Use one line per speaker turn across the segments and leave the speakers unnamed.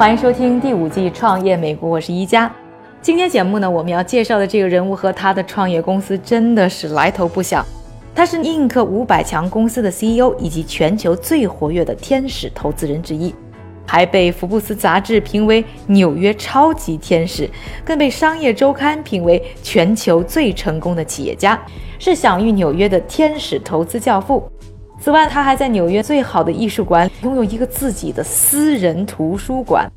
欢迎收听第五季《创业美国》，我是一加。今天节目呢，我们要介绍的这个人物和他的创业公司真的是来头不小。他是映客五百强公司的 CEO，以及全球最活跃的天使投资人之一，还被福布斯杂志评为纽约超级天使，更被商业周刊评为全球最成功的企业家，是享誉纽约的天使投资教父。此外，他还在纽约最好的艺术馆拥有一个自己的私人图书馆。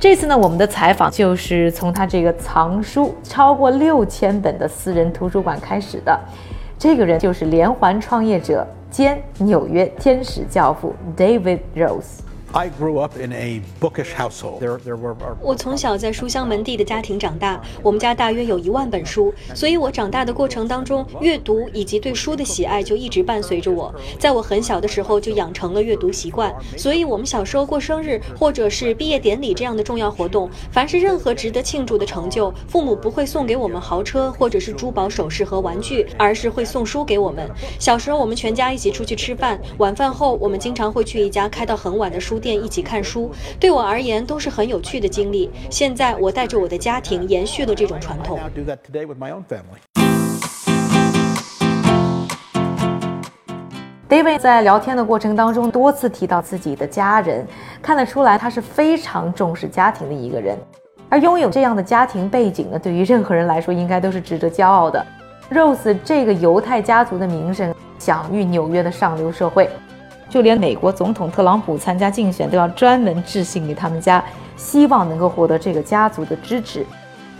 这次呢，我们的采访就是从他这个藏书超过六千本的私人图书馆开始的。这个人就是连环创业者兼纽约天使教父 David Rose。
I grew up in a bookish household. There, there were.
我从小在书香门第的家庭长大，我们家大约有一万本书，所以我长大的过程当中，阅读以及对书的喜爱就一直伴随着我。在我很小的时候就养成了阅读习惯，所以我们小时候过生日或者是毕业典礼这样的重要活动，凡是任何值得庆祝的成就，父母不会送给我们豪车或者是珠宝首饰和玩具，而是会送书给我们。小时候我们全家一起出去吃饭，晚饭后我们经常会去一家开到很晚的书店一起看书，对我而言都是很有趣的经历。现在我带着我的家庭延续了这种传统。
David 在聊天的过程当中多次提到自己的家人，看得出来他是非常重视家庭的一个人。而拥有这样的家庭背景呢，对于任何人来说应该都是值得骄傲的。Rose 这个犹太家族的名声享誉纽约的上流社会，就连美国总统特朗普参加竞选都要专门致信给他们家，希望能够获得这个家族的支持。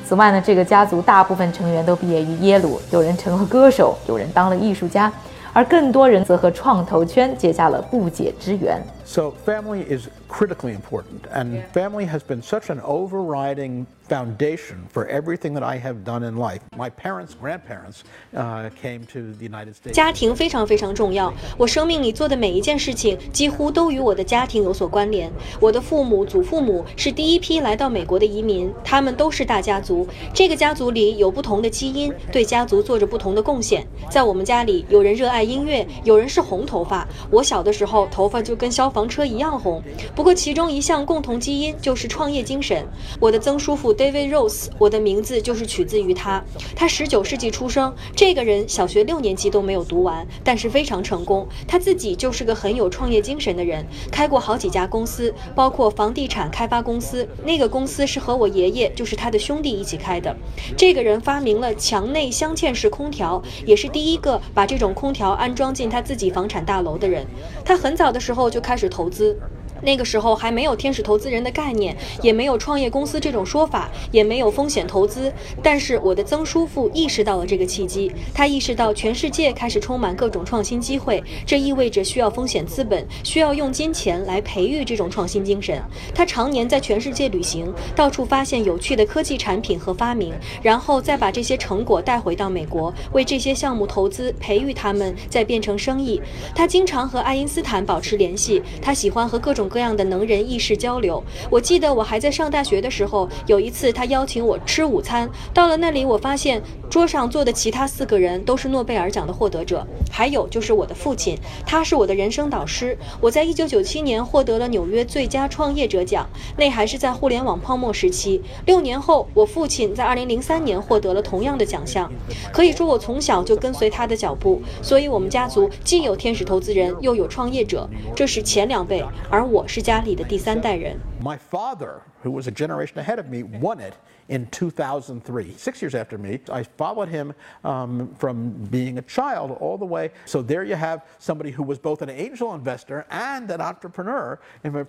此外呢，这个家族大部分成员都毕业于耶鲁，有人成了歌手，有人当了艺术家，而更多人则和创投圈结下了不解之缘。
So, family is critically important, and family has been such an overriding foundation for everything that I have done in life. My parents, grandparents, uh, came to the United States.
家庭非常非常重要，我生命里做的每一件事情几乎都与我的家庭有所关联。我的父母、祖父母是第一批来到美国的移民，他们都是大家族。这个家族里有不同的基因，对家族做着不同的贡献。在我们家里，有人热爱音乐，有人是红头发。我小的时候，头发就跟消防车一样红。不过，其中一项共同基因就是创业精神。我的曾叔父 David Rose，我的名字就是取自于他。他十九世纪出生，这个人小学六年级都没有读完，但是非常成功。他自己就是个很有创业精神的人，开过好几家公司，包括房地产开发公司。那个公司是和我爷爷，就是他的兄弟一起开的。这个人发明了墙内镶嵌式空调，也是第一个把这种空调安装进他自己房产大楼的人。他很早的时候就开始投资。那个时候还没有天使投资人的概念，也没有创业公司这种说法，也没有风险投资。但是我的曾叔父意识到了这个契机，他意识到全世界开始充满各种创新机会，这意味着需要风险资本，需要用金钱来培育这种创新精神。他常年在全世界旅行，到处发现有趣的科技产品和发明，然后再把这些成果带回到美国，为这些项目投资，培育他们，再变成生意。他经常和爱因斯坦保持联系，他喜欢和各种各样的能人异士交流。我记得我还在上大学的时候，有一次他邀请我吃午餐，到了那里我发现桌上坐的其他四个人都是诺贝尔奖的获得者，还有就是我的父亲，他是我的人生导师。我在1997年获得了纽约最佳创业者奖，那还是在互联网泡沫时期。六年后，我父亲在2003年获得了同样的奖项。可以说我从小就跟随他的脚步，所以我们家族既有天使投资人，又有创业者，这是前两辈，而我是家里的第三代人。
My father, who was a generation ahead of me, won it in 2003, six years after me. I followed him um, from being a child all the way. So there you have somebody who was both an angel investor and an entrepreneur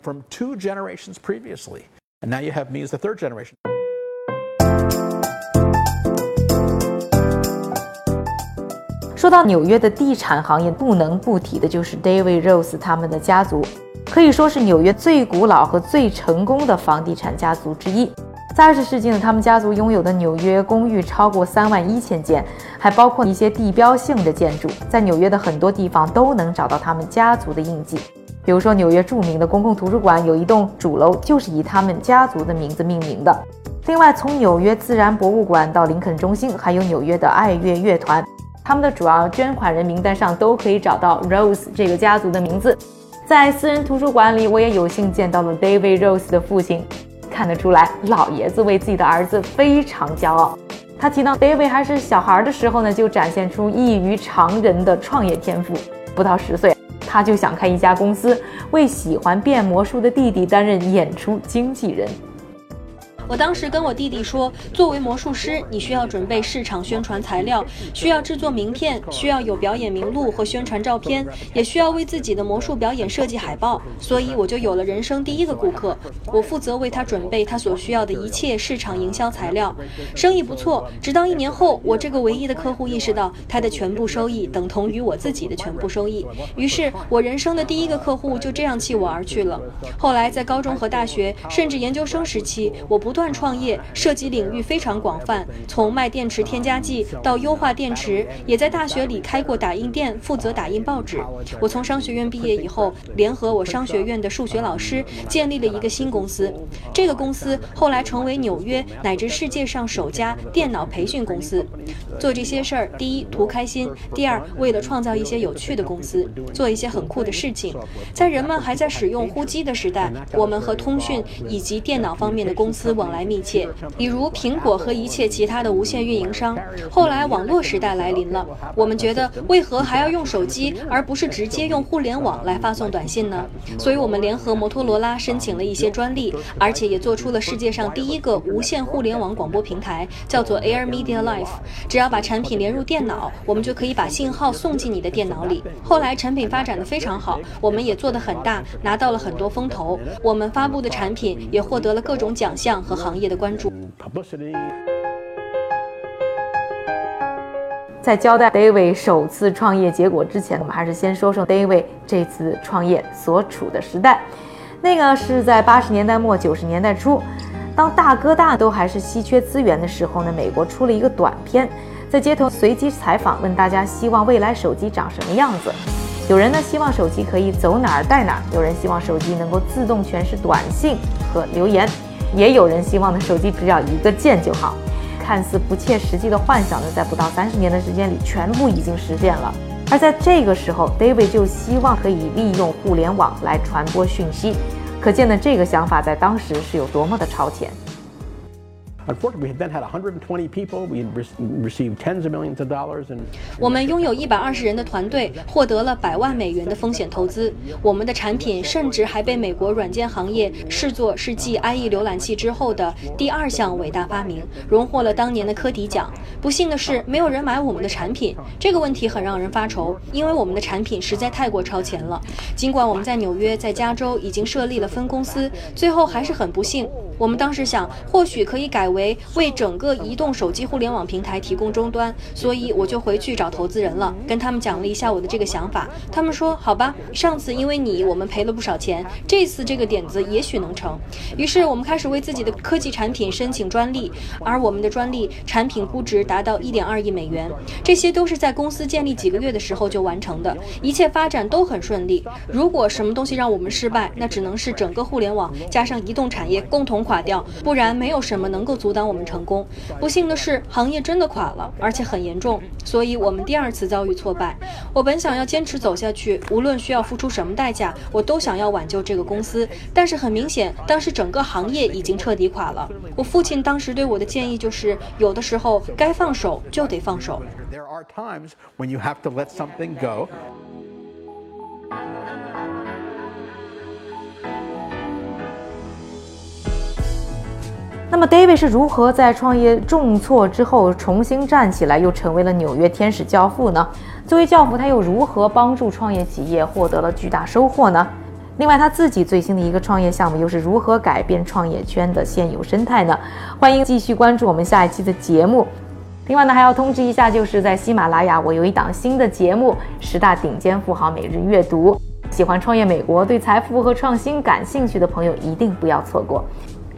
from two generations previously. And now you have me as the third generation.
David Rose 可以说是纽约最古老和最成功的房地产家族之一。在二十世纪呢，他们家族拥有的纽约公寓超过三万一千间，还包括一些地标性的建筑，在纽约的很多地方都能找到他们家族的印记。比如说，纽约著名的公共图书馆有一栋主楼就是以他们家族的名字命名的。另外，从纽约自然博物馆到林肯中心，还有纽约的爱乐乐团。他们的主要捐款人名单上都可以找到 Rose 这个家族的名字。在私人图书馆里，我也有幸见到了 David Rose 的父亲，看得出来，老爷子为自己的儿子非常骄傲。他提到 David 还是小孩的时候呢，就展现出异于常人的创业天赋。不到十岁，他就想开一家公司，为喜欢变魔术的弟弟担任演出经纪人。
我当时跟我弟弟说，作为魔术师，你需要准备市场宣传材料，需要制作名片，需要有表演名录和宣传照片，也需要为自己的魔术表演设计海报。所以我就有了人生第一个顾客，我负责为他准备他所需要的一切市场营销材料。生意不错，直到一年后，我这个唯一的客户意识到他的全部收益等同于我自己的全部收益，于是我人生的第一个客户就这样弃我而去了。后来在高中和大学，甚至研究生时期，我不断。断创业涉及领域非常广泛，从卖电池添加剂到优化电池，也在大学里开过打印店，负责打印报纸。我从商学院毕业以后，联合我商学院的数学老师，建立了一个新公司。这个公司后来成为纽约乃至世界上首家电脑培训公司。做这些事儿，第一图开心，第二为了创造一些有趣的公司，做一些很酷的事情。在人们还在使用呼机的时代，我们和通讯以及电脑方面的公司往。来密切，比如苹果和一切其他的无线运营商。后来网络时代来临了，我们觉得为何还要用手机，而不是直接用互联网来发送短信呢？所以我们联合摩托罗拉申请了一些专利，而且也做出了世界上第一个无线互联网广播平台，叫做 Air Media Life。只要把产品连入电脑，我们就可以把信号送进你的电脑里。后来产品发展的非常好，我们也做得很大，拿到了很多风投。我们发布的产品也获得了各种奖项和。行业的关注。
在交代 David 首次创业结果之前，我们还是先说说 David 这次创业所处的时代。那个是在八十年代末九十年代初，当大哥大都还是稀缺资源的时候呢，美国出了一个短片，在街头随机采访，问大家希望未来手机长什么样子。有人呢希望手机可以走哪儿带哪儿，有人希望手机能够自动诠释短信和留言。也有人希望呢，手机只要一个键就好。看似不切实际的幻想呢，在不到三十年的时间里，全部已经实现了。而在这个时候，David 就希望可以利用互联网来传播讯息，可见呢，这个想法在当时是有多么的超前。
Unfortunately, we then had 120 people. We had received tens of millions of dollars. And
我们拥有一百二十人的团队，获得了百万美元的风险投资。我们的产品甚至还被美国软件行业视作是继 IE 浏览器之后的第二项伟大发明，荣获了当年的科迪奖。不幸的是，没有人买我们的产品。这个问题很让人发愁，因为我们的产品实在太过超前了。尽管我们在纽约、在加州已经设立了分公司，最后还是很不幸。我们当时想，或许可以改为。为为整个移动手机互联网平台提供终端，所以我就回去找投资人了，跟他们讲了一下我的这个想法。他们说好吧，上次因为你我们赔了不少钱，这次这个点子也许能成。于是我们开始为自己的科技产品申请专利，而我们的专利产品估值达到一点二亿美元。这些都是在公司建立几个月的时候就完成的，一切发展都很顺利。如果什么东西让我们失败，那只能是整个互联网加上移动产业共同垮掉，不然没有什么能够阻。阻挡我们成功。不幸的是，行业真的垮了，而且很严重，所以我们第二次遭遇挫败。我本想要坚持走下去，无论需要付出什么代价，我都想要挽救这个公司。但是很明显，当时整个行业已经彻底垮了。我父亲当时对我的建议就是：有的时候该放手就得放手。
There are times when you have to let something go.
那么，David 是如何在创业重挫之后重新站起来，又成为了纽约天使教父呢？作为教父，他又如何帮助创业企业获得了巨大收获呢？另外，他自己最新的一个创业项目又是如何改变创业圈的现有生态呢？欢迎继续关注我们下一期的节目。另外呢，还要通知一下，就是在喜马拉雅，我有一档新的节目《十大顶尖富豪每日阅读》，喜欢创业美国、对财富和创新感兴趣的朋友一定不要错过。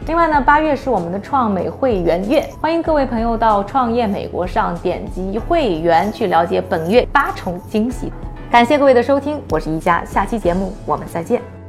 另外呢，八月是我们的创美会员月，欢迎各位朋友到创业美国上点击会员去了解本月八重惊喜。感谢各位的收听，我是一加，下期节目我们再见。